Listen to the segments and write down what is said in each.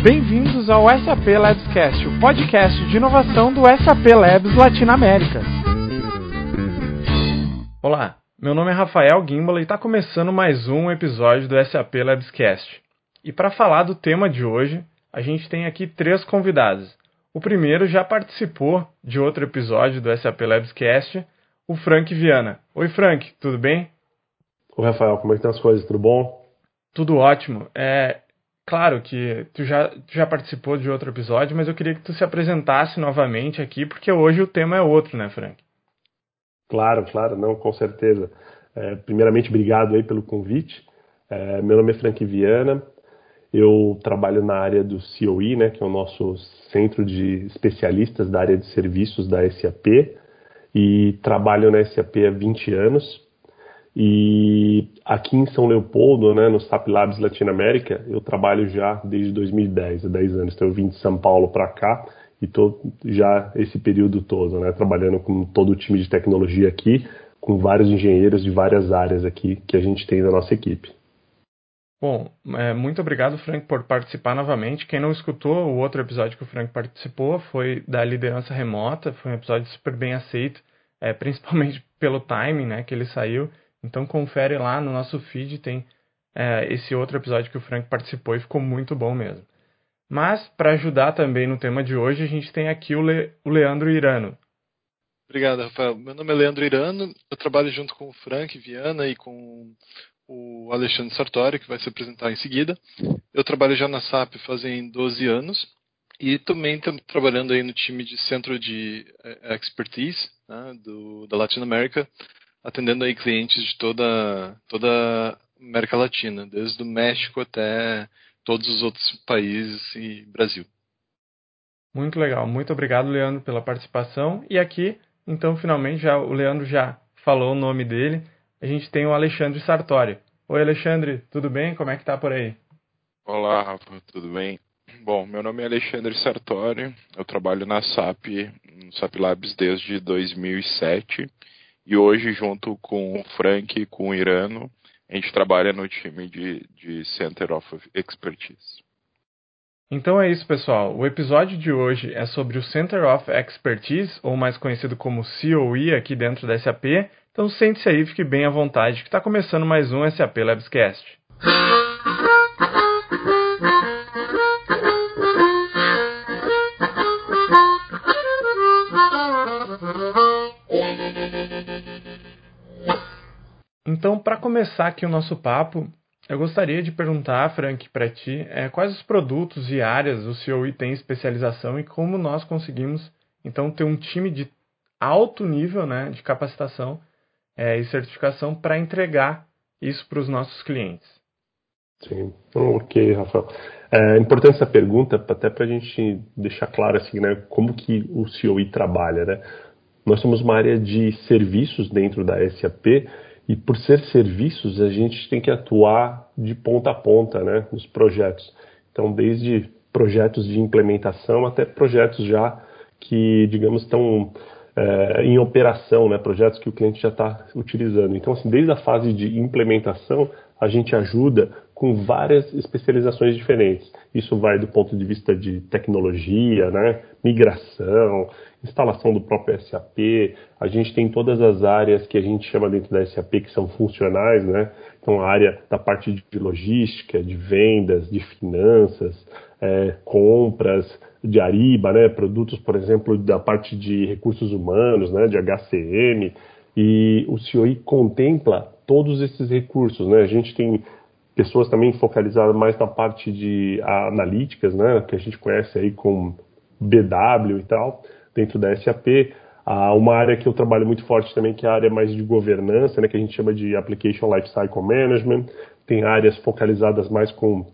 Bem-vindos ao SAP Labscast, o podcast de inovação do SAP Labs Latinoamérica. Olá, meu nome é Rafael Gimbal e está começando mais um episódio do SAP Labscast. E para falar do tema de hoje, a gente tem aqui três convidados. O primeiro já participou de outro episódio do SAP Labscast, o Frank Viana. Oi, Frank, tudo bem? Oi, Rafael, como é que estão as coisas? Tudo bom? Tudo ótimo. É, claro que tu já, tu já participou de outro episódio, mas eu queria que tu se apresentasse novamente aqui, porque hoje o tema é outro, né, Frank? Claro, claro, não, com certeza. É, primeiramente, obrigado aí pelo convite. É, meu nome é Frank Viana, eu trabalho na área do COE, né, que é o nosso centro de especialistas da área de serviços da SAP, e trabalho na SAP há 20 anos. E aqui em São Leopoldo, né, no SAP Labs Latinoamérica, eu trabalho já desde 2010, há 10 anos. Então eu vim de São Paulo para cá e estou já esse período todo, né, trabalhando com todo o time de tecnologia aqui, com vários engenheiros de várias áreas aqui que a gente tem na nossa equipe. Bom, é, muito obrigado, Frank, por participar novamente. Quem não escutou o outro episódio que o Frank participou foi da liderança remota, foi um episódio super bem aceito, é, principalmente pelo timing né, que ele saiu. Então confere lá no nosso feed, tem é, esse outro episódio que o Frank participou e ficou muito bom mesmo. Mas, para ajudar também no tema de hoje, a gente tem aqui o, Le o Leandro Irano. Obrigado, Rafael. Meu nome é Leandro Irano, eu trabalho junto com o Frank Viana e com o Alexandre Sartori, que vai se apresentar em seguida. Eu trabalho já na SAP fazem 12 anos e também estou trabalhando aí no time de centro de é, expertise né, do, da Latinoamérica, atendendo aí clientes de toda toda a América Latina, desde o México até todos os outros países e Brasil. Muito legal, muito obrigado, Leandro, pela participação. E aqui, então, finalmente, já o Leandro já falou o nome dele. A gente tem o Alexandre Sartori. Oi, Alexandre, tudo bem? Como é que tá por aí? Olá, Rafa, tudo bem? Bom, meu nome é Alexandre Sartori, eu trabalho na SAP, no SAP Labs desde 2007 e hoje, junto com o Frank e com o Irano, a gente trabalha no time de, de Center of Expertise. Então é isso, pessoal. O episódio de hoje é sobre o Center of Expertise, ou mais conhecido como COE aqui dentro da SAP. Então sente-se aí, fique bem à vontade, que está começando mais um SAP Labscast. Então, para começar aqui o nosso papo, eu gostaria de perguntar, Frank, para ti, é, quais os produtos e áreas o COE tem especialização e como nós conseguimos, então, ter um time de alto nível né, de capacitação é, e certificação para entregar isso para os nossos clientes. Sim, ok, Rafael. É importante essa pergunta, até para a gente deixar claro assim, né, como que o COE trabalha. Né? Nós somos uma área de serviços dentro da SAP e por ser serviços, a gente tem que atuar de ponta a ponta né, nos projetos. Então, desde projetos de implementação até projetos já que, digamos, estão é, em operação, né, projetos que o cliente já está utilizando. Então, assim, desde a fase de implementação, a gente ajuda com várias especializações diferentes. Isso vai do ponto de vista de tecnologia, né, migração, instalação do próprio SAP. A gente tem todas as áreas que a gente chama dentro da SAP que são funcionais, né? Então a área da parte de logística, de vendas, de finanças, é, compras, de Ariba, né? Produtos, por exemplo, da parte de recursos humanos, né? De HCM. E o COI contempla todos esses recursos, né? A gente tem pessoas também focalizadas mais na parte de analíticas, né? Que a gente conhece aí com BW e tal dentro da SAP. Há uma área que eu trabalho muito forte também, que é a área mais de governança, né, que a gente chama de Application Lifecycle Management. Tem áreas focalizadas mais com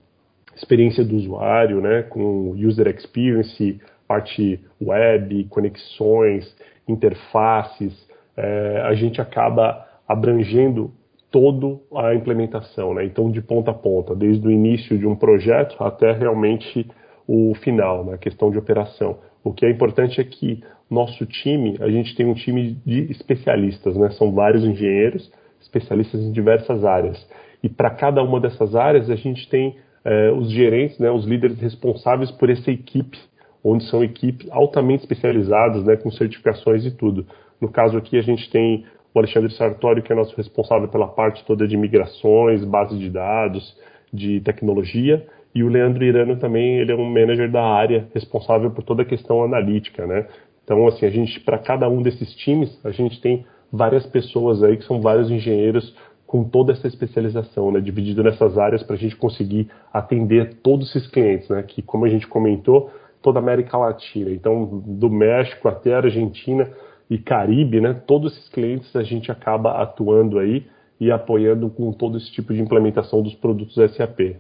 experiência do usuário, né, com user experience, parte web, conexões, interfaces. É, a gente acaba abrangendo toda a implementação, né? então de ponta a ponta, desde o início de um projeto até realmente o final, né? a questão de operação. O que é importante é que nosso time, a gente tem um time de especialistas, né? São vários engenheiros, especialistas em diversas áreas. E para cada uma dessas áreas, a gente tem é, os gerentes, né, os líderes responsáveis por essa equipe, onde são equipes altamente especializadas, né, com certificações e tudo. No caso aqui, a gente tem o Alexandre Sartori, que é nosso responsável pela parte toda de migrações, base de dados, de tecnologia, e o Leandro Irano também, ele é um manager da área responsável por toda a questão analítica, né? Então, assim, a gente, para cada um desses times, a gente tem várias pessoas aí que são vários engenheiros com toda essa especialização, né, dividido nessas áreas para a gente conseguir atender todos esses clientes, né, que como a gente comentou, toda a América Latina, então do México até a Argentina e Caribe, né, todos esses clientes a gente acaba atuando aí e apoiando com todo esse tipo de implementação dos produtos SAP.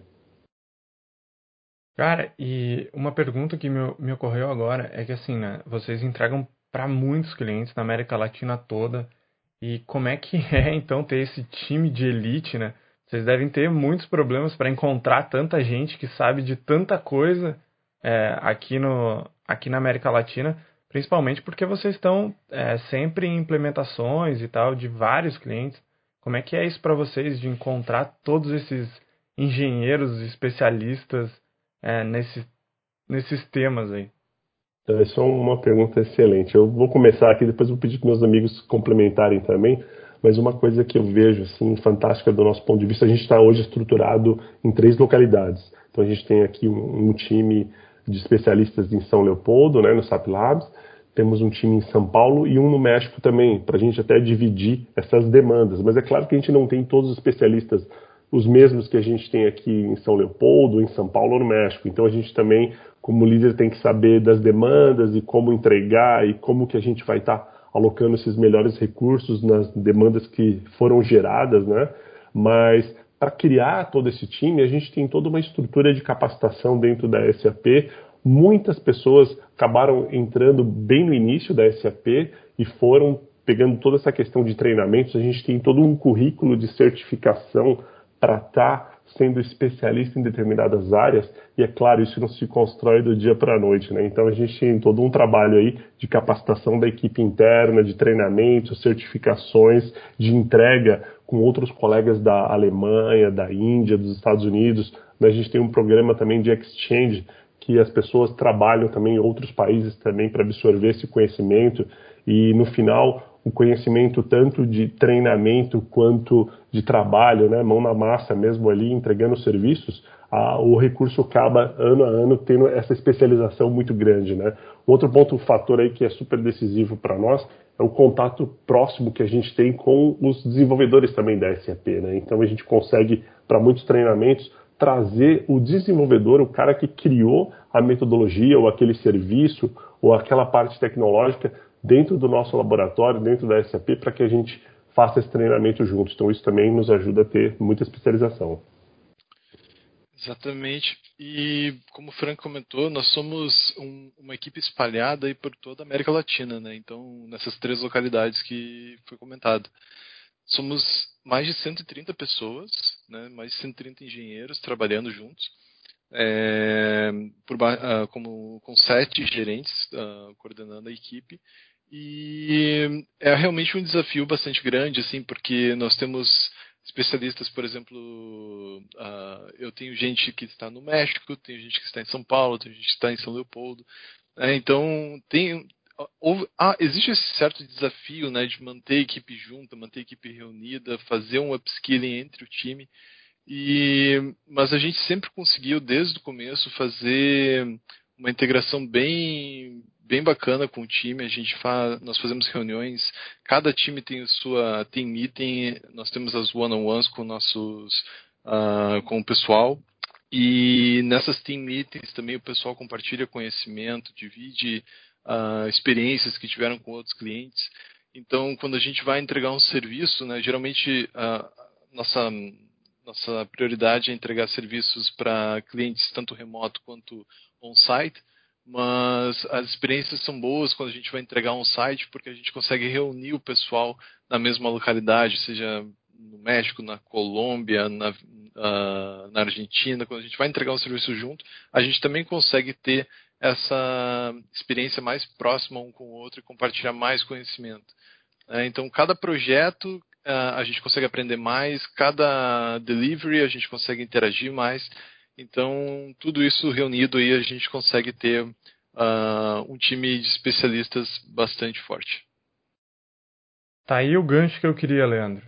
Cara, e uma pergunta que me, me ocorreu agora é que assim, né, vocês entregam para muitos clientes na América Latina toda. E como é que é então ter esse time de elite, né? Vocês devem ter muitos problemas para encontrar tanta gente que sabe de tanta coisa é, aqui, no, aqui na América Latina, principalmente porque vocês estão é, sempre em implementações e tal de vários clientes. Como é que é isso para vocês de encontrar todos esses engenheiros especialistas é, nesse, nesses temas aí? Então, é uma pergunta excelente. Eu vou começar aqui, depois vou pedir para meus amigos complementarem também. Mas uma coisa que eu vejo assim fantástica do nosso ponto de vista, a gente está hoje estruturado em três localidades. Então a gente tem aqui um, um time de especialistas em São Leopoldo, né, no SAP Labs. Temos um time em São Paulo e um no México também, para a gente até dividir essas demandas. Mas é claro que a gente não tem todos os especialistas os mesmos que a gente tem aqui em São Leopoldo, em São Paulo ou no México. Então a gente também, como líder, tem que saber das demandas e como entregar e como que a gente vai estar tá alocando esses melhores recursos nas demandas que foram geradas, né? Mas para criar todo esse time, a gente tem toda uma estrutura de capacitação dentro da SAP. Muitas pessoas acabaram entrando bem no início da SAP e foram pegando toda essa questão de treinamentos. A gente tem todo um currículo de certificação para estar tá sendo especialista em determinadas áreas, e é claro, isso não se constrói do dia para a noite, né? Então a gente tem todo um trabalho aí de capacitação da equipe interna, de treinamento, certificações, de entrega com outros colegas da Alemanha, da Índia, dos Estados Unidos. A gente tem um programa também de exchange que as pessoas trabalham também em outros países também para absorver esse conhecimento e no final o conhecimento tanto de treinamento quanto de trabalho, né, mão na massa mesmo ali, entregando serviços, a, o recurso acaba ano a ano tendo essa especialização muito grande. Né. Outro ponto, fator aí que é super decisivo para nós é o contato próximo que a gente tem com os desenvolvedores também da SAP. Né. Então a gente consegue, para muitos treinamentos, trazer o desenvolvedor, o cara que criou a metodologia ou aquele serviço ou aquela parte tecnológica dentro do nosso laboratório, dentro da SAP, para que a gente faça esse treinamento juntos. Então, isso também nos ajuda a ter muita especialização. Exatamente. E como o Frank comentou, nós somos um, uma equipe espalhada aí por toda a América Latina, né? Então, nessas três localidades que foi comentado. Somos mais de 130 pessoas, né? mais de 130 engenheiros trabalhando juntos, é, por, uh, como, com sete gerentes uh, coordenando a equipe e é realmente um desafio bastante grande, assim, porque nós temos especialistas, por exemplo, uh, eu tenho gente que está no México, tenho gente que está em São Paulo, tenho gente que está em São Leopoldo. Né? Então, tem, houve, ah, existe esse certo desafio né, de manter a equipe junta, manter a equipe reunida, fazer um upskilling entre o time. E, mas a gente sempre conseguiu, desde o começo, fazer uma integração bem bem bacana com o time. A gente faz, nós fazemos reuniões. Cada time tem sua tem meeting. Nós temos as one-on-ones com nossos uh, com o pessoal. E nessas team meetings também o pessoal compartilha conhecimento, divide uh, experiências que tiveram com outros clientes. Então, quando a gente vai entregar um serviço, né, geralmente uh, nossa nossa prioridade é entregar serviços para clientes tanto remoto quanto on-site mas as experiências são boas quando a gente vai entregar um site, porque a gente consegue reunir o pessoal na mesma localidade, seja no México, na Colômbia, na, uh, na Argentina. Quando a gente vai entregar um serviço junto, a gente também consegue ter essa experiência mais próxima um com o outro e compartilhar mais conhecimento. Uh, então, cada projeto uh, a gente consegue aprender mais, cada delivery a gente consegue interagir mais Então, tudo isso reunido aí, a gente consegue ter uh, um time de especialistas bastante forte. Tá aí o gancho que eu queria, Leandro.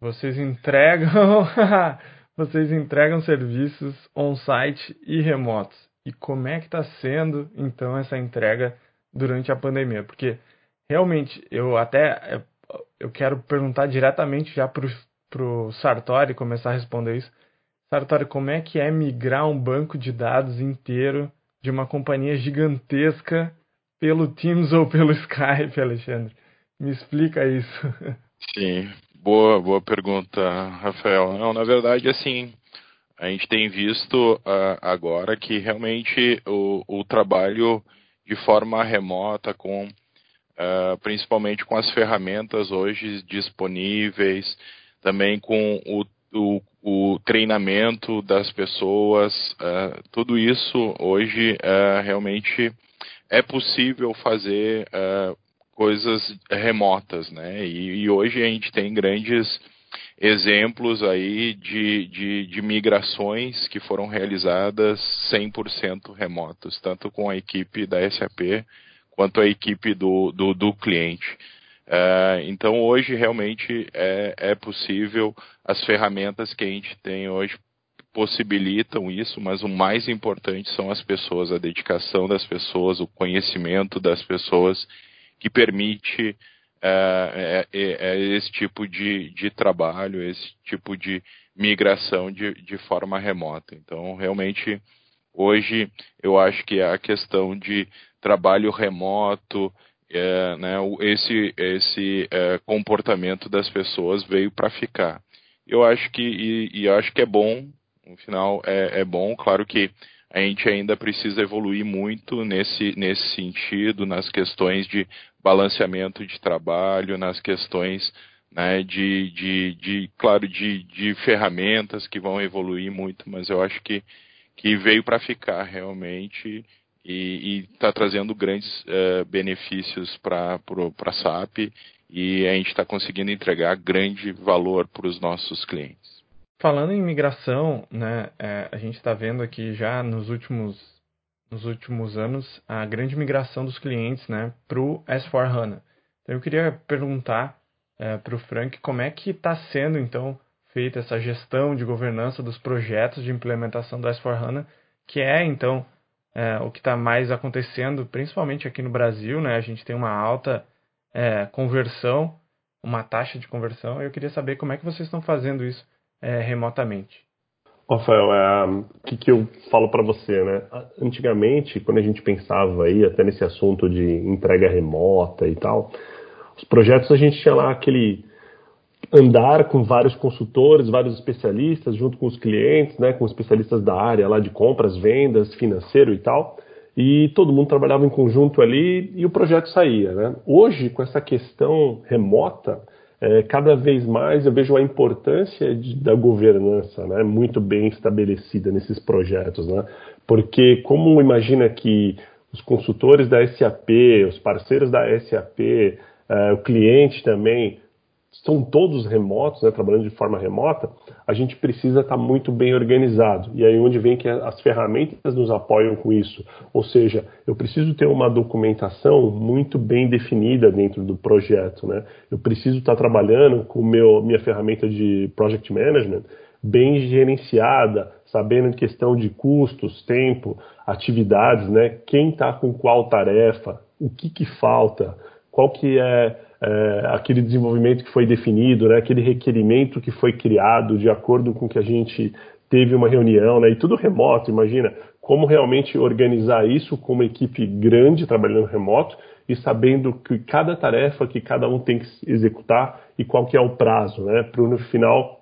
Vocês entregam, vocês entregam serviços on-site e remotos. E como é que está sendo então essa entrega durante a pandemia? Porque realmente eu até eu quero perguntar diretamente já para o Sartori começar a responder isso. Sartori, como é que é migrar um banco de dados inteiro de uma companhia gigantesca pelo Teams ou pelo Skype, Alexandre? Me explica isso. Sim, boa, boa pergunta, Rafael. Não, na verdade, assim, a gente tem visto uh, agora que realmente o, o, trabalho de forma remota, com uh, principalmente com as ferramentas hoje disponíveis, também com o, o, o treinamento das pessoas, uh, tudo isso hoje realmente é possível fazer coisas remotas, né? E, e, hoje a gente tem grandes exemplos aí de, de, de migrações que foram realizadas 100% remotos, tanto com a equipe da SAP quanto a equipe do, do, do cliente. Uh, então hoje realmente é, é possível, as ferramentas que a gente tem hoje possibilitam isso, mas o mais importante são as pessoas, a dedicação das pessoas, o conhecimento das pessoas que permite é, é, é, esse tipo de, de trabalho, esse tipo de migração de, de forma remota. Então, realmente, hoje eu acho que a questão de trabalho remoto, é, né, esse, esse é, comportamento das pessoas veio para ficar. Eu acho que e, e acho que é bom, no final é, é bom, claro que a gente ainda precisa evoluir muito nesse, nesse sentido, nas questões de balanceamento de trabalho, nas questões né, de, de, de, claro, de, de ferramentas que vão evoluir muito, mas eu acho que, que veio para ficar realmente e está trazendo grandes uh, benefícios para a SAP e a gente está conseguindo entregar grande valor para os nossos clientes. Falando em migração, né, é, a gente está vendo aqui já nos últimos, nos últimos anos a grande migração dos clientes né, para o S4HANA. Então eu queria perguntar é, para o Frank como é que está sendo então feita essa gestão de governança dos projetos de implementação do S4HANA, que é então é, o que está mais acontecendo, principalmente aqui no Brasil. Né, a gente tem uma alta é, conversão, uma taxa de conversão. Eu queria saber como é que vocês estão fazendo isso é, remotamente? Rafael, é, o que, que eu falo para você, né? Antigamente, quando a gente pensava aí até nesse assunto de entrega remota e tal, os projetos a gente tinha lá aquele andar com vários consultores, vários especialistas, junto com os clientes, né, com especialistas da área lá de compras, vendas, financeiro e tal, e todo mundo trabalhava em conjunto ali e o projeto saía, né? Hoje, com essa questão remota, é, cada vez mais eu vejo a importância de, da governança né, muito bem estabelecida nesses projetos. Né? Porque, como imagina que os consultores da SAP, os parceiros da SAP, é, o cliente também são todos remotos, né, trabalhando de forma remota, a gente precisa estar muito bem organizado. E aí onde vem que as ferramentas nos apoiam com isso. Ou seja, eu preciso ter uma documentação muito bem definida dentro do projeto. Né? Eu preciso estar trabalhando com meu, minha ferramenta de project management bem gerenciada, sabendo em questão de custos, tempo, atividades, né? quem está com qual tarefa, o que, que falta, qual que é é, aquele desenvolvimento que foi definido, né, aquele requerimento que foi criado de acordo com que a gente teve uma reunião, né, e tudo remoto, imagina, como realmente organizar isso com uma equipe grande trabalhando remoto e sabendo que cada tarefa que cada um tem que executar e qual que é o prazo, né, para no final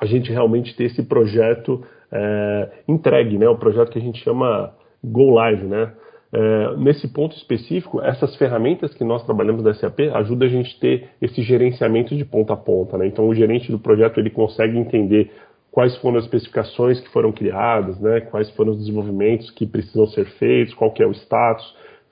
a gente realmente ter esse projeto é, entregue, né, o projeto que a gente chama Go Live, né, é, nesse ponto específico, essas ferramentas que nós trabalhamos da SAP ajudam a gente a ter esse gerenciamento de ponta a ponta. Né? Então, o gerente do projeto ele consegue entender quais foram as especificações que foram criadas, né? quais foram os desenvolvimentos que precisam ser feitos, qual é o status,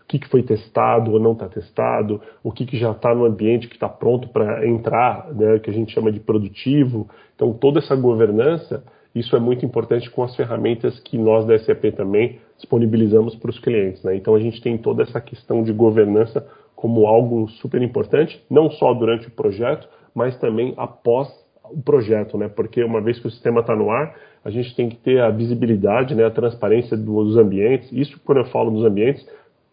o que, que foi testado ou não está testado, o que, que já está no ambiente que está pronto para entrar, né? que a gente chama de produtivo. Então, toda essa governança Isso é muito importante com as ferramentas que nós da SAP também disponibilizamos para os clientes. Né? Então a gente tem toda essa questão de governança como algo super importante, não só durante o projeto, mas também após o projeto, né? Porque uma vez que o sistema está no ar, a gente tem que ter a visibilidade, né, a transparência dos ambientes. Isso quando eu falo dos ambientes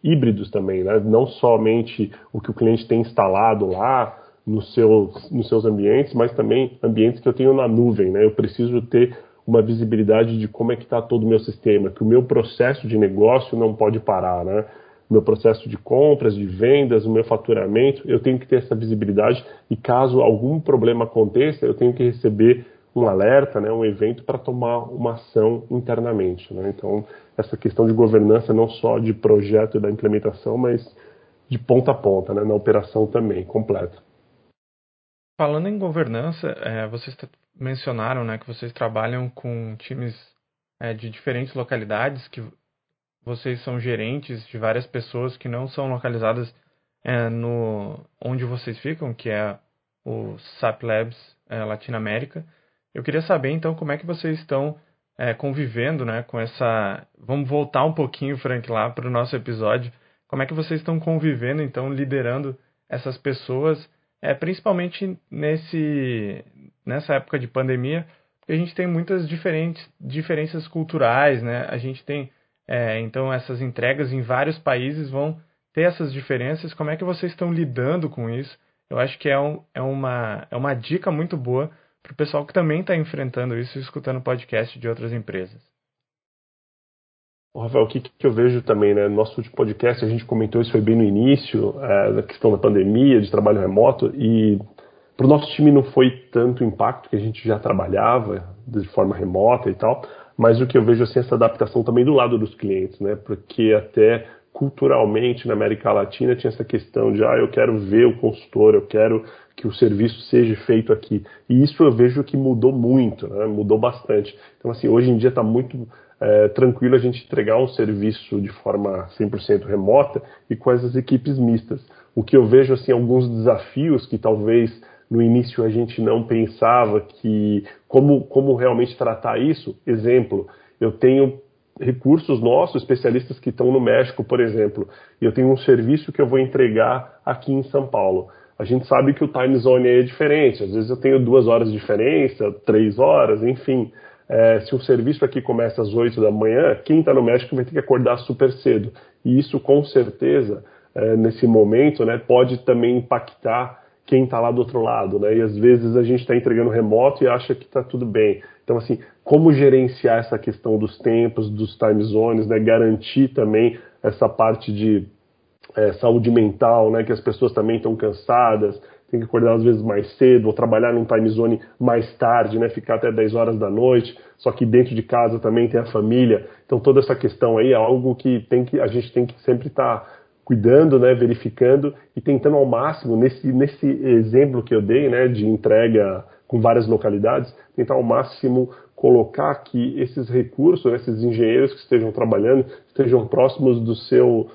híbridos também, né? Não somente o que o cliente tem instalado lá nos seus, nos seus ambientes, mas também ambientes que eu tenho na nuvem, né? Eu preciso ter uma visibilidade de como é que está todo o meu sistema, que o meu processo de negócio não pode parar, né? meu processo de compras, de vendas, o meu faturamento, eu tenho que ter essa visibilidade e caso algum problema aconteça, eu tenho que receber um alerta, né, um evento para tomar uma ação internamente. Né? Então, essa questão de governança não só de projeto e da implementação, mas de ponta a ponta, né, na operação também, completa. Falando em governança, é, vocês mencionaram né, que vocês trabalham com times é, de diferentes localidades que vocês são gerentes de várias pessoas que não são localizadas é, no onde vocês ficam, que é o SAP Labs é, Latinoamérica. Eu queria saber então como é que vocês estão é, convivendo, né, com essa. Vamos voltar um pouquinho, Frank, lá para o nosso episódio. Como é que vocês estão convivendo, então, liderando essas pessoas, é, principalmente nesse nessa época de pandemia, a gente tem muitas diferentes diferenças culturais, né? A gente tem é, então, essas entregas em vários países vão ter essas diferenças. Como é que vocês estão lidando com isso? Eu acho que é, um, é, uma, é uma dica muito boa para o pessoal que também está enfrentando isso e escutando podcast de outras empresas. Rafael, o que, que, eu vejo também, né? No nosso último podcast a gente comentou isso foi bem no início, é, da questão da pandemia, de trabalho remoto, e para o nosso time não foi tanto impacto que a gente já trabalhava de forma remota e tal, mas o que eu vejo assim essa adaptação também do lado dos clientes, né? Porque até culturalmente na América Latina tinha essa questão de ah, eu quero ver o consultor, eu quero que o serviço seja feito aqui. E isso eu vejo que mudou muito, né? mudou bastante. Então, assim, hoje em dia está muito é, tranquilo a gente entregar um serviço de forma 100% remota e com essas equipes mistas. O que eu vejo, assim, alguns desafios que talvez no início a gente não pensava que como, como realmente tratar isso. Exemplo, eu tenho recursos nossos, especialistas que estão no México, por exemplo, e eu tenho um serviço que eu vou entregar aqui em São Paulo. A gente sabe que o time zone é diferente, às vezes eu tenho duas horas de diferença, três horas, enfim. É, se o serviço aqui começa às oito da manhã, quem está no México vai ter que acordar super cedo. E isso, com certeza, é, nesse momento, né, pode também impactar quem está lá do outro lado, né? E às vezes a gente está entregando remoto e acha que está tudo bem. Então, assim, como gerenciar essa questão dos tempos, dos time zones, né? Garantir também essa parte de é, saúde mental, né? Que as pessoas também estão cansadas, tem que acordar às vezes mais cedo, ou trabalhar num time zone mais tarde, né? Ficar até 10 horas da noite. Só que dentro de casa também tem a família. Então, toda essa questão aí é algo que, tem que a gente tem que sempre estar tá cuidando, né, verificando e tentando ao máximo, nesse, nesse exemplo que eu dei, né, de entrega com várias localidades, tentar ao máximo colocar que esses recursos, esses engenheiros que estejam trabalhando, estejam próximos do seu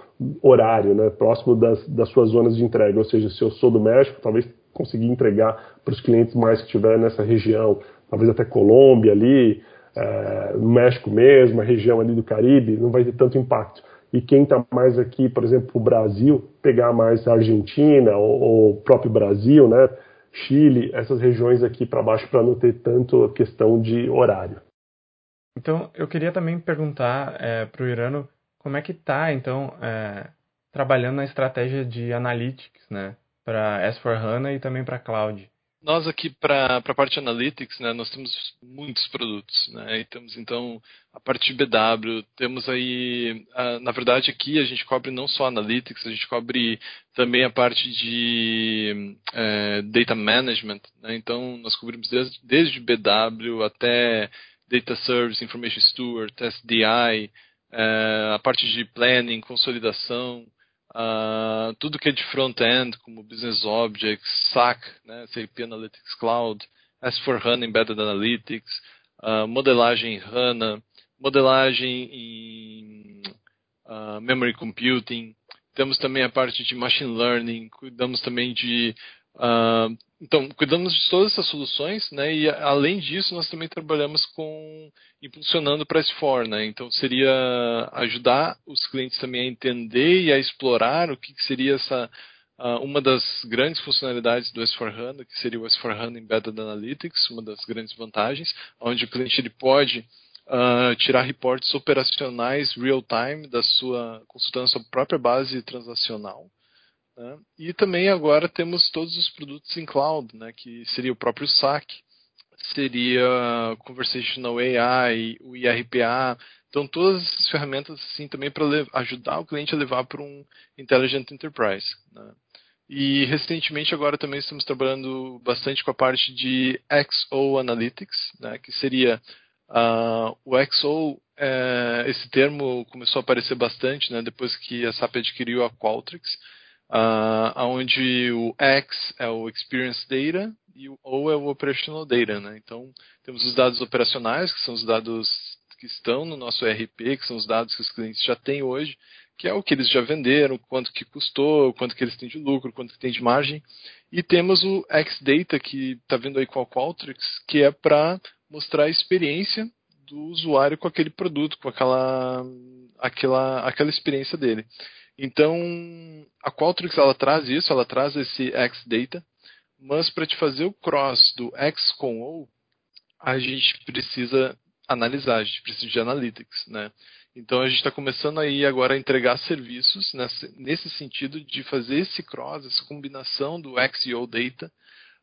horário, né, próximo das, das suas zonas de entrega. Ou seja, se eu sou do México, talvez conseguir entregar para os clientes mais que estiverem nessa região, talvez até Colômbia ali, é, México mesmo, a região ali do Caribe, não vai ter tanto impacto e quem está mais aqui, por exemplo, o Brasil, pegar mais a Argentina ou o próprio Brasil, né, Chile, essas regiões aqui para baixo para não ter tanto a questão de horário. Então, eu queria também perguntar é, para o Irano como é que está, então, é, trabalhando na estratégia de analytics, né, para S4HANA e também para Cloud. Nós aqui para a parte Analytics, né, nós temos muitos produtos, né, e temos então a parte de BW, temos aí, a, na verdade aqui a gente cobre não só Analytics, a gente cobre também a parte de é, Data Management, né, então nós cobrimos desde, desde BW até Data Service, Information Steward, SDI, é, a parte de Planning, Consolidação, Uh, tudo que é de front-end, como Business Objects, SAC, né, SAP Analytics Cloud, S4HANA Embedded Analytics, uh, modelagem em HANA, modelagem em uh, Memory Computing, temos também a parte de Machine Learning, cuidamos também de Então, cuidamos de todas essas soluções, né? E além disso, nós também trabalhamos com impulsionando para S4, né? Então, seria ajudar os clientes também a entender e a explorar o que, que seria essa uh, uma das grandes funcionalidades do S4HANA, que seria o S4HANA Embedded Analytics, uma das grandes vantagens, onde o cliente ele pode uh, tirar reportes operacionais real-time da sua consultando a sua própria base transacional. Né? E também agora temos todos os produtos em cloud, né? que seria o próprio SAC, seria Conversational AI, o IRPA, então todas essas ferramentas assim também para ajudar o cliente a levar para um Intelligent Enterprise. Né? E recentemente agora também estamos trabalhando bastante com a parte de XO Analytics, né, que seria uh, o XO, é, esse termo começou a aparecer bastante né, depois que a SAP adquiriu a Qualtrics, uh, onde o X é o Experience Data e o O é o Operational Data. Né? Então temos os dados operacionais, que são os dados que estão no nosso ERP, que são os dados que os clientes já têm hoje, que é o que eles já venderam, quanto que custou, quanto que eles têm de lucro, quanto que tem de margem. E temos o X-Data, que está vindo aí com a Qualtrics, que é para mostrar a experiência do usuário com aquele produto, com aquela, aquela, aquela experiência dele. Então, a Qualtrics ela traz isso, ela traz esse X-Data, mas para te fazer o cross do X com O, a gente precisa analisar, a gente precisa de analytics, né? Então a gente está começando aí agora a entregar serviços nesse, nesse, sentido de fazer esse cross, essa combinação do XO Data,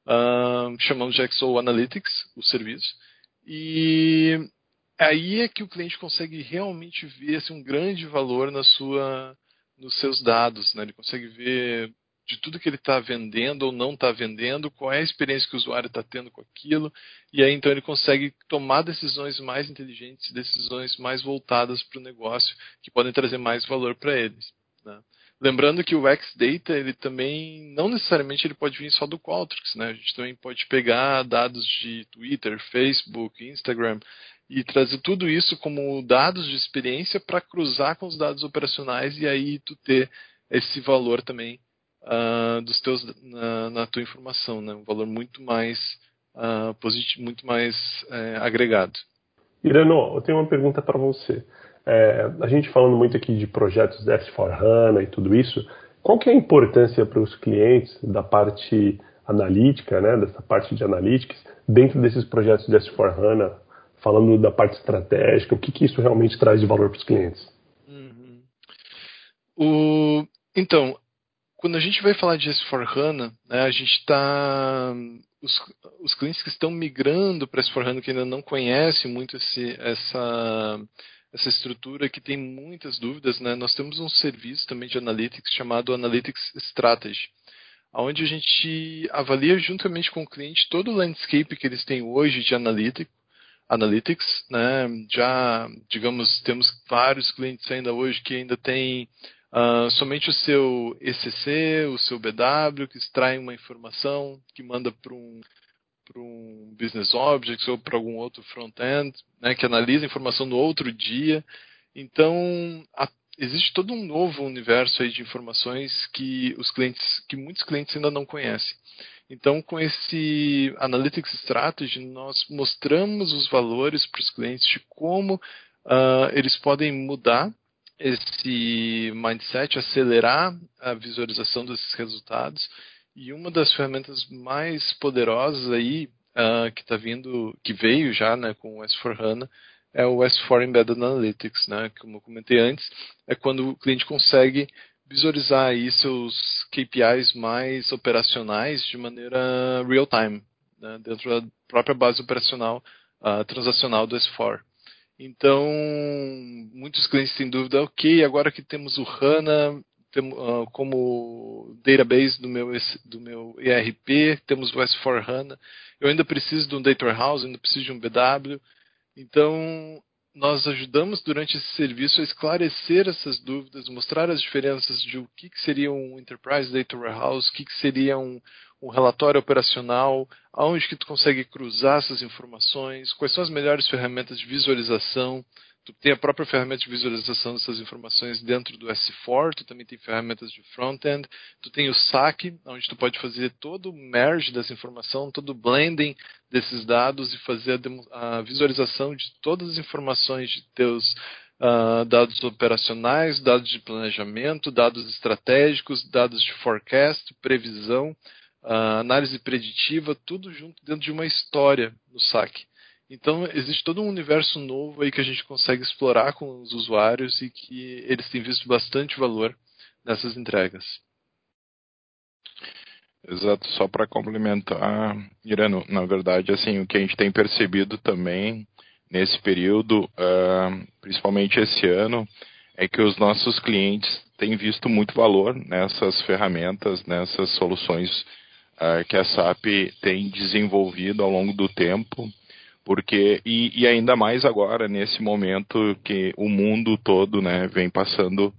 uh, chamamos de XO Analytics, o serviço, e aí é que o cliente consegue realmente ver assim, um grande valor na sua, nos seus dados, né? ele consegue ver de tudo que ele está vendendo ou não está vendendo, qual é a experiência que o usuário está tendo com aquilo, e aí então ele consegue tomar decisões mais inteligentes, decisões mais voltadas para o negócio, que podem trazer mais valor para eles. Né? Lembrando que o X-Data, ele também, não necessariamente ele pode vir só do Qualtrics, né? A gente também pode pegar dados de Twitter, Facebook, Instagram, e trazer tudo isso como dados de experiência para cruzar com os dados operacionais e aí tu ter esse valor também uh, dos teus na, na, tua informação, né? Um valor muito mais uh, positivo, muito mais uh, agregado. Irano, eu tenho uma pergunta para você. É, a gente falando muito aqui de projetos da S4HANA e tudo isso, qual que é a importância para os clientes da parte analítica, né, dessa parte de analytics, dentro desses projetos de S4HANA, falando da parte estratégica, o que, que isso realmente traz de valor para os clientes? Uhum. O, então, quando a gente vai falar de S4HANA, né, a gente está. Os, os, clientes que estão migrando para S4HANA, que ainda não conhecem muito esse, essa, essa estrutura, que tem muitas dúvidas, né, nós temos um serviço também de Analytics chamado Analytics Strategy, onde a gente avalia juntamente com o cliente todo o landscape que eles têm hoje de Analytics, Analytics, né? Já, digamos, temos vários clientes ainda hoje que ainda têm Uh, somente o seu ECC, o seu BW, que extrai uma informação, que manda para um, um Business Objects ou para algum outro front-end, né, que analisa a informação no outro dia. Então, a, existe todo um novo universo aí de informações que os clientes, que muitos clientes ainda não conhecem. Então, com esse Analytics Strategy, nós mostramos os valores para os clientes de como uh, eles podem mudar esse mindset, acelerar a visualização desses resultados. E uma das ferramentas mais poderosas aí uh, que está vindo, que veio já, né, com o S4HANA, é o S4 Embedded Analytics, né? Como eu comentei antes, é quando o cliente consegue visualizar aí seus KPIs mais operacionais de maneira real time, né? dentro da própria base operacional uh, transacional do S4. Então, muitos clientes têm dúvida, ok, agora que temos o HANA uh, como database do meu, do meu ERP, temos o S4 HANA, eu ainda preciso de um Data Warehouse, ainda preciso de um BW. Então, nós ajudamos durante esse serviço a esclarecer essas dúvidas, mostrar as diferenças de o que, que seria um Enterprise Data Warehouse, o que, que seria um, um relatório operacional, aonde que tu consegue cruzar essas informações, quais são as melhores ferramentas de visualização, tu tem a própria ferramenta de visualização dessas informações dentro do S4, tu também tem ferramentas de front-end, tu tem o SAC, onde tu pode fazer todo o merge dessa informação, todo o blending desses dados e fazer a, a visualização de todas as informações de teus uh, dados operacionais, dados de planejamento, dados estratégicos, dados de forecast, previsão, uh, análise preditiva, tudo junto dentro de uma história no SAC. Então, existe todo um universo novo aí que a gente consegue explorar com os usuários e que eles têm visto bastante valor nessas entregas. Exato, só para complementar, Irano, na verdade, assim, o que a gente tem percebido também nesse período, uh, principalmente esse ano, é que os nossos clientes têm visto muito valor nessas ferramentas, nessas soluções uh, que a SAP tem desenvolvido ao longo do tempo porque e, e, ainda mais agora nesse momento que o mundo todo né, vem passando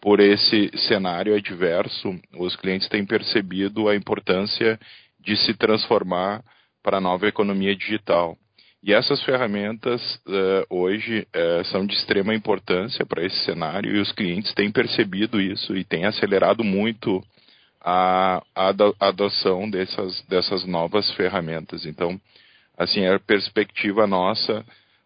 por esse cenário adverso, os clientes têm percebido a importância de se transformar para a nova economia digital. E essas ferramentas uh, hoje uh, são de extrema importância para esse cenário e os clientes têm percebido isso e têm acelerado muito a, a adoção dessas, dessas novas ferramentas. Então, assim, a perspectiva nossa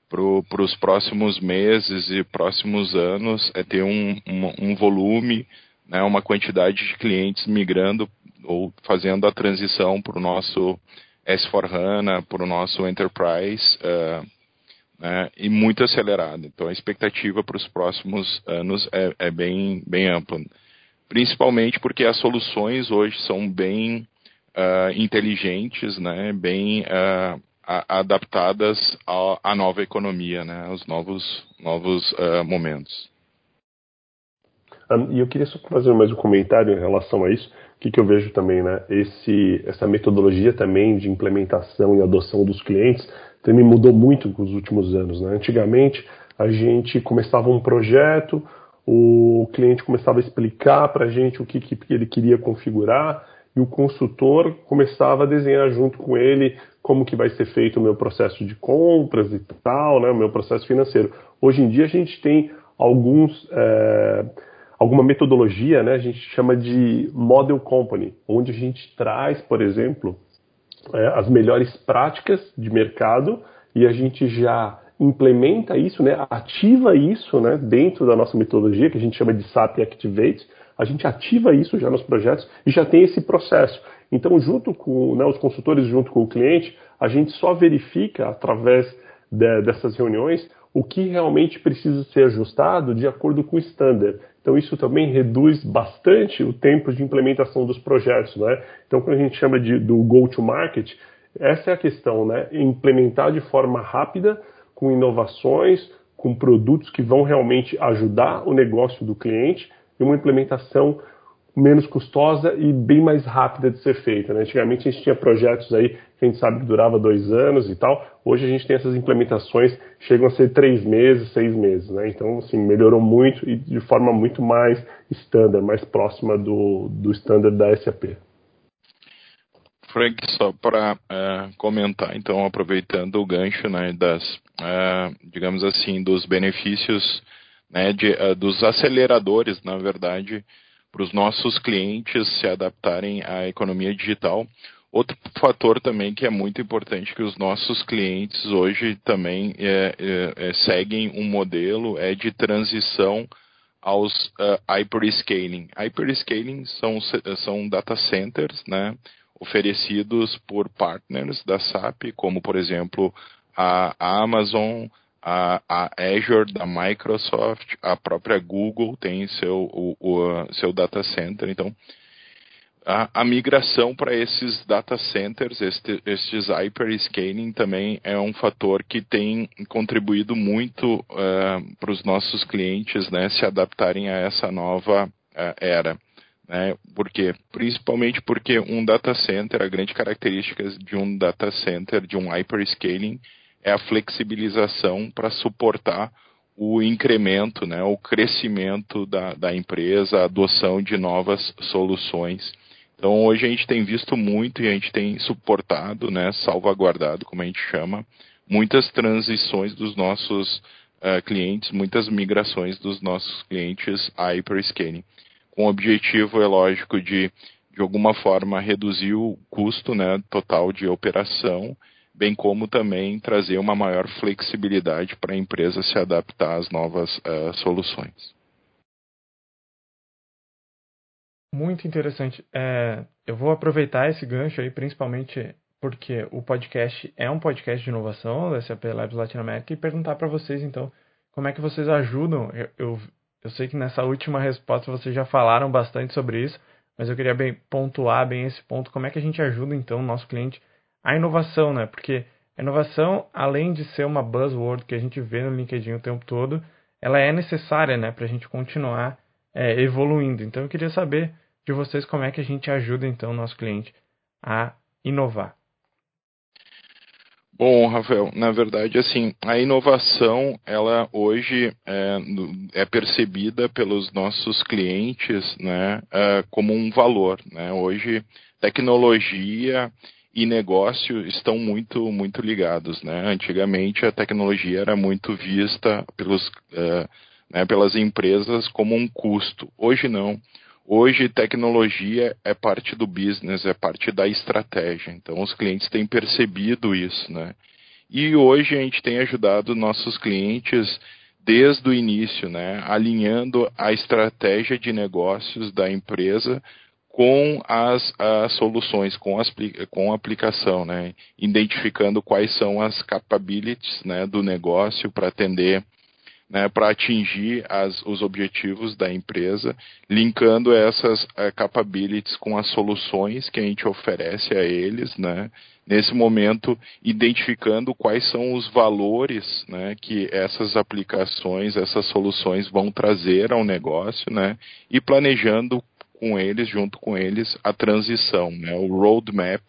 para os próximos meses e próximos anos é ter um, um, um volume, né, uma quantidade de clientes migrando ou fazendo a transição para o nosso S4HANA, para o nosso Enterprise, uh, né, e muito acelerada. Então a expectativa para os próximos anos é, é, bem, bem ampla. Principalmente porque as soluções hoje são bem uh, inteligentes, né, bem uh, a, adaptadas à, nova economia, né, aos novos, novos uh, momentos. E eu queria só fazer mais um comentário em relação a isso. O que, que eu vejo também, né? Esse, essa metodologia também de implementação e adoção dos clientes também mudou muito nos últimos anos. Né? Antigamente, a gente começava um projeto, o cliente começava a explicar para a gente o que, que ele queria configurar, e o consultor começava a desenhar junto com ele como que vai ser feito o meu processo de compras e tal, né, o meu processo financeiro. Hoje em dia a gente tem alguns é, alguma metodologia, né, a gente chama de model company, onde a gente traz, por exemplo, é, as melhores práticas de mercado e a gente já implementa isso, né, ativa isso, né, dentro da nossa metodologia que a gente chama de SAP Activate. A gente ativa isso já nos projetos e já tem esse processo. Então, junto com né, os consultores, junto com o cliente, a gente só verifica através de, dessas reuniões o que realmente precisa ser ajustado de acordo com o standard. Então, isso também reduz bastante o tempo de implementação dos projetos. Né? Então, quando a gente chama de, do go-to-market, essa é a questão, né? implementar de forma rápida, com inovações, com produtos que vão realmente ajudar o negócio do cliente e uma implementação menos custosa e bem mais rápida de ser feita. Né? Antigamente a gente tinha projetos aí que a gente sabe que durava dois anos e tal. Hoje a gente tem essas implementações chegam a ser três meses, seis meses. Né? Então, assim, melhorou muito e de forma muito mais estándar, mais próxima do, do standard da SAP. Frank, só para uh, é, comentar, então, aproveitando o gancho né, das, uh, digamos assim, dos benefícios, né, de, uh, dos aceleradores, na verdade, para os nossos clientes se adaptarem à economia digital. Outro fator também que é muito importante que os nossos clientes hoje também é, é, é, seguem um modelo é de transição aos uh, hyperscaling. Hyperscaling são, são data centers, né, oferecidos por partners da SAP, como por exemplo a, a Amazon, a, a Azure da Microsoft, a própria Google tem seu, o, o seu data center. Então, a, a migração para esses data centers, este, estes hyperscaling, também é um fator que tem contribuído muito uh, para os nossos clientes né, se adaptarem a essa nova uh, era. Né? Por quê? Principalmente porque um data center, a grande característica de um data center, de um hyperscaling, é a flexibilização para suportar o incremento, né, o crescimento da, da empresa, a adoção de novas soluções. Então hoje a gente tem visto muito e a gente tem suportado, né, salvaguardado, como a gente chama, muitas transições dos nossos uh, clientes, muitas migrações dos nossos clientes a hyperscaling, com o objetivo, é lógico, de de alguma forma reduzir o custo né, total de operação bem como também trazer uma maior flexibilidade para a empresa se adaptar às novas uh, soluções. Muito interessante. É, eu vou aproveitar esse gancho aí, principalmente porque o podcast é um podcast de inovação da SAP Labs Latinoamérica e perguntar para vocês, então, como é que vocês ajudam? Eu, eu, eu, sei que nessa última resposta vocês já falaram bastante sobre isso, mas eu queria bem pontuar bem esse ponto. Como é que a gente ajuda, então, o nosso cliente a inovação, né? Porque a inovação, além de ser uma buzzword que a gente vê no LinkedIn o tempo todo, ela é necessária, né, para a gente continuar é, evoluindo. Então, eu queria saber de vocês como é que a gente ajuda, então, o nosso cliente a inovar. Bom, Rafael, na verdade, assim, a inovação, ela hoje é, é percebida pelos nossos clientes, né, é, como um valor, né? Hoje, tecnologia e negócio estão muito muito ligados, né? Antigamente a tecnologia era muito vista pelos uh, né, pelas empresas como um custo. Hoje não. Hoje tecnologia é parte do business, é parte da estratégia. Então os clientes têm percebido isso, né? E hoje a gente tem ajudado nossos clientes desde o início, né, alinhando a estratégia de negócios da empresa com as, as soluções, com, as, com a aplicação, né? identificando quais são as capabilities né, do negócio para atender, né, para atingir as, os objetivos da empresa, linkando essas uh, capabilities com as soluções que a gente oferece a eles, né? nesse momento identificando quais são os valores né, que essas aplicações, essas soluções vão trazer ao negócio, né, e planejando com eles, junto com eles, a transição, né, o roadmap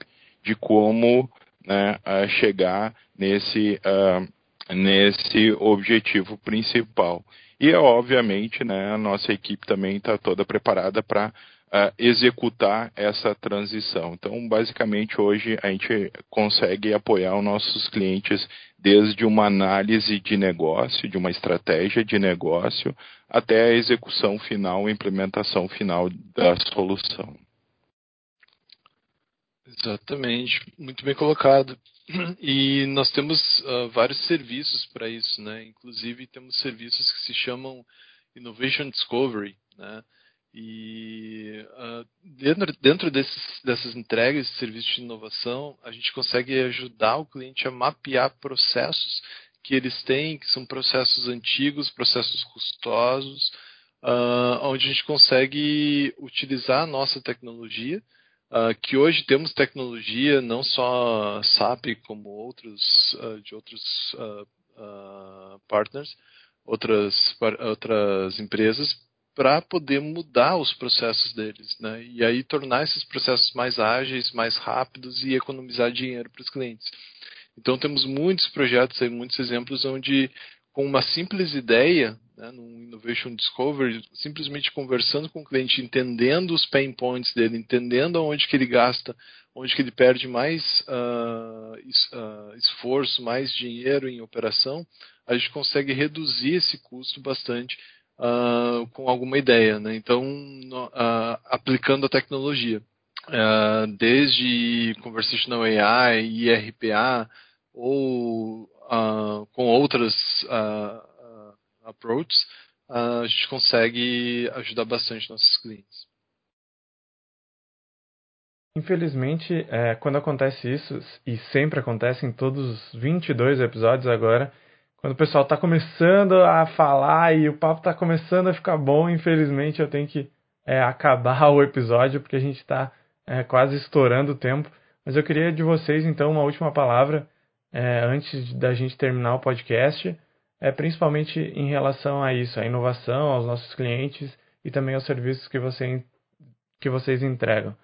de como né, chegar nesse, uh, nesse objetivo principal. E, obviamente, né, a nossa equipe também está toda preparada para executar essa transição. Então, basicamente, hoje a gente consegue apoiar os nossos clientes desde uma análise de negócio, de uma estratégia de negócio, até a execução final, a implementação final da solução. Exatamente, muito bem colocado. E nós temos uh, vários serviços para isso, né? Inclusive temos serviços que se chamam Innovation Discovery, né? E uh, dentro, dentro desses, dessas entregas de serviços de inovação, a gente consegue ajudar o cliente a mapear processos que eles têm, que são processos antigos, processos custosos, uh, onde a gente consegue utilizar a nossa tecnologia, uh, que hoje temos tecnologia, não só SAP, como outros de outros partners, outras, outras empresas, para poder mudar os processos deles, né? E aí tornar esses processos mais ágeis, mais rápidos e economizar dinheiro para os clientes. Então temos muitos projetos aí, muitos exemplos onde com uma simples ideia, né, no Innovation Discovery, simplesmente conversando com o cliente, entendendo os pain points dele, entendendo onde que ele gasta, onde que ele perde mais uh, esforço, mais dinheiro em operação, a gente consegue reduzir esse custo bastante uh, com alguma ideia, né? Então, uh, aplicando a tecnologia, uh, desde conversational AI, IRPA ou com outras approaches, a gente consegue ajudar bastante nossos clientes. Infelizmente, é, quando acontece isso, e sempre acontece em todos os 22 episódios agora, quando o pessoal está começando a falar e o papo está começando a ficar bom, infelizmente eu tenho que é, acabar o episódio porque a gente está é, quase estourando o tempo. Mas eu queria de vocês então uma última palavra é, antes da gente terminar o podcast, é principalmente em relação a isso, a inovação, aos nossos clientes e também aos serviços que, você, que vocês entregam.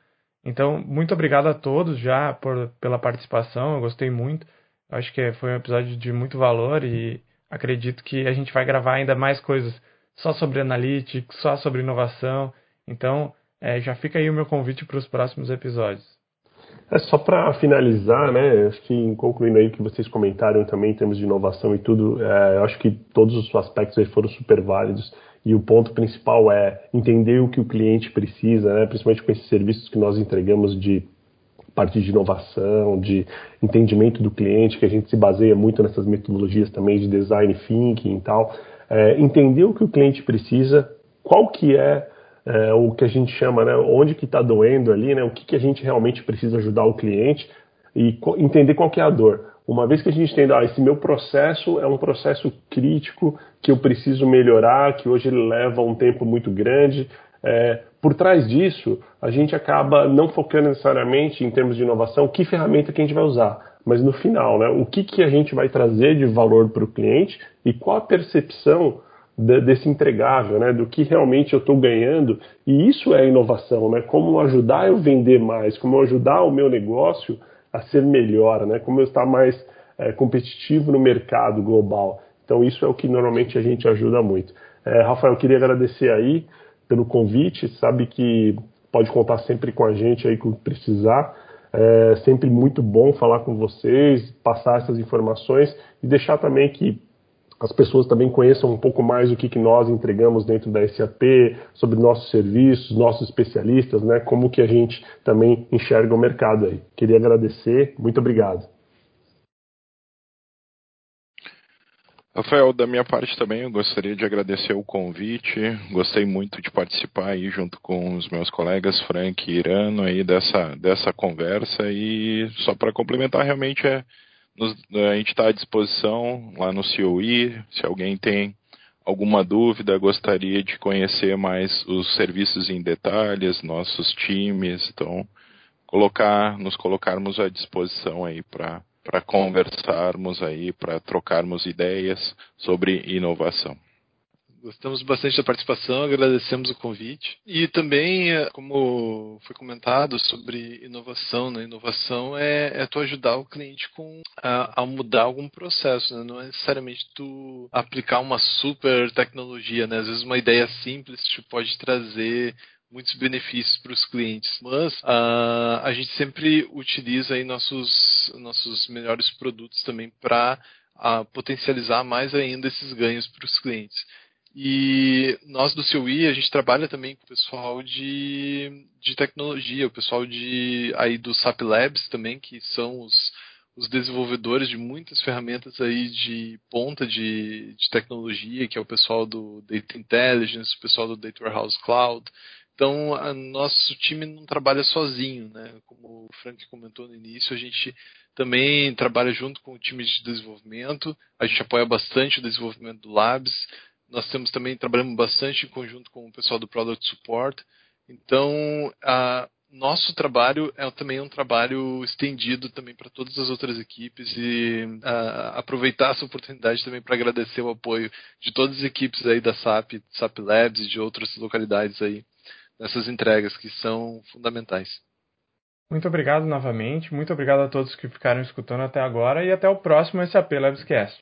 Então, muito obrigado a todos já por, pela participação, eu gostei muito. Acho que foi um episódio de muito valor e acredito que a gente vai gravar ainda mais coisas só sobre analytics, só sobre inovação. Então, é, já fica aí o meu convite para os próximos episódios. É só para finalizar, né? Acho que concluindo aí o que vocês comentaram também em termos de inovação e tudo, é, eu acho que todos os aspectos aí foram super válidos e o ponto principal é entender o que o cliente precisa, né? Principalmente com esses serviços que nós entregamos de parte de inovação, de entendimento do cliente, que a gente se baseia muito nessas metodologias também de design thinking e tal. É, entender o que o cliente precisa, qual que é é, o que a gente chama, né, onde que está doendo ali, né, o que, que a gente realmente precisa ajudar o cliente e entender qual que é a dor. Uma vez que a gente entenda, ah, esse meu processo é um processo crítico que eu preciso melhorar, que hoje ele leva um tempo muito grande, é, por trás disso, a gente acaba não focando necessariamente em termos de inovação, que ferramenta que a gente vai usar, mas no final, né, o que, que a gente vai trazer de valor para o cliente e qual a percepção desse entregável, né, do que realmente eu estou ganhando. E isso é inovação, né? Como ajudar eu vender mais, como ajudar o meu negócio a ser melhor, né? Como eu estar mais é, competitivo no mercado global. Então isso é o que normalmente a gente ajuda muito. É, Rafael, eu queria agradecer aí pelo convite. Sabe que pode contar sempre com a gente aí quando precisar. É sempre muito bom falar com vocês, passar essas informações e deixar também que as pessoas também conheçam um pouco mais o que, que nós entregamos dentro da SAP, sobre nossos serviços, nossos especialistas, né? Como que a gente também enxerga o mercado aí. Queria agradecer, muito obrigado. Rafael, da minha parte também eu gostaria de agradecer o convite. Gostei muito de participar aí junto com os meus colegas Frank e Irano aí dessa, dessa conversa e só para complementar realmente é nos, a gente está à disposição lá no COI. Se alguém tem alguma dúvida, gostaria de conhecer mais os serviços em detalhes, nossos times, então colocar, nos colocarmos à disposição aí para para conversarmos aí, para trocarmos ideias sobre inovação. Gostamos bastante da participação, agradecemos o convite. E também, eh, como foi comentado sobre inovação, né? inovação é, é tu ajudar o cliente com, a, a mudar algum processo, né? não é necessariamente tu aplicar uma super tecnologia, né? às vezes uma ideia simples te pode trazer muitos benefícios para os clientes. Mas uh, a gente sempre utiliza aí nossos, nossos melhores produtos também para uh, potencializar mais ainda esses ganhos para os clientes. E nós do CUI, a gente trabalha também com o pessoal de, de tecnologia, o pessoal de aí do SAP Labs também, que são os, os desenvolvedores de muitas ferramentas aí de ponta de, de tecnologia, que é o pessoal do Data Intelligence, o pessoal do Data Warehouse Cloud. Então, a, nosso time não trabalha sozinho, né? Como o Frank comentou no início, a gente também trabalha junto com o time de desenvolvimento, a gente apoia bastante o desenvolvimento do Labs, nós temos também trabalhamos bastante em conjunto com o pessoal do Product Support. Então, a, nosso trabalho é também um trabalho estendido também para todas as outras equipes e a, aproveitar essa oportunidade também para agradecer o apoio de todas as equipes aí da SAP, SAP Labs e de outras localidades aí nessas entregas que são fundamentais. Muito obrigado novamente, muito obrigado a todos que ficaram escutando até agora e até o próximo SAP Labscast.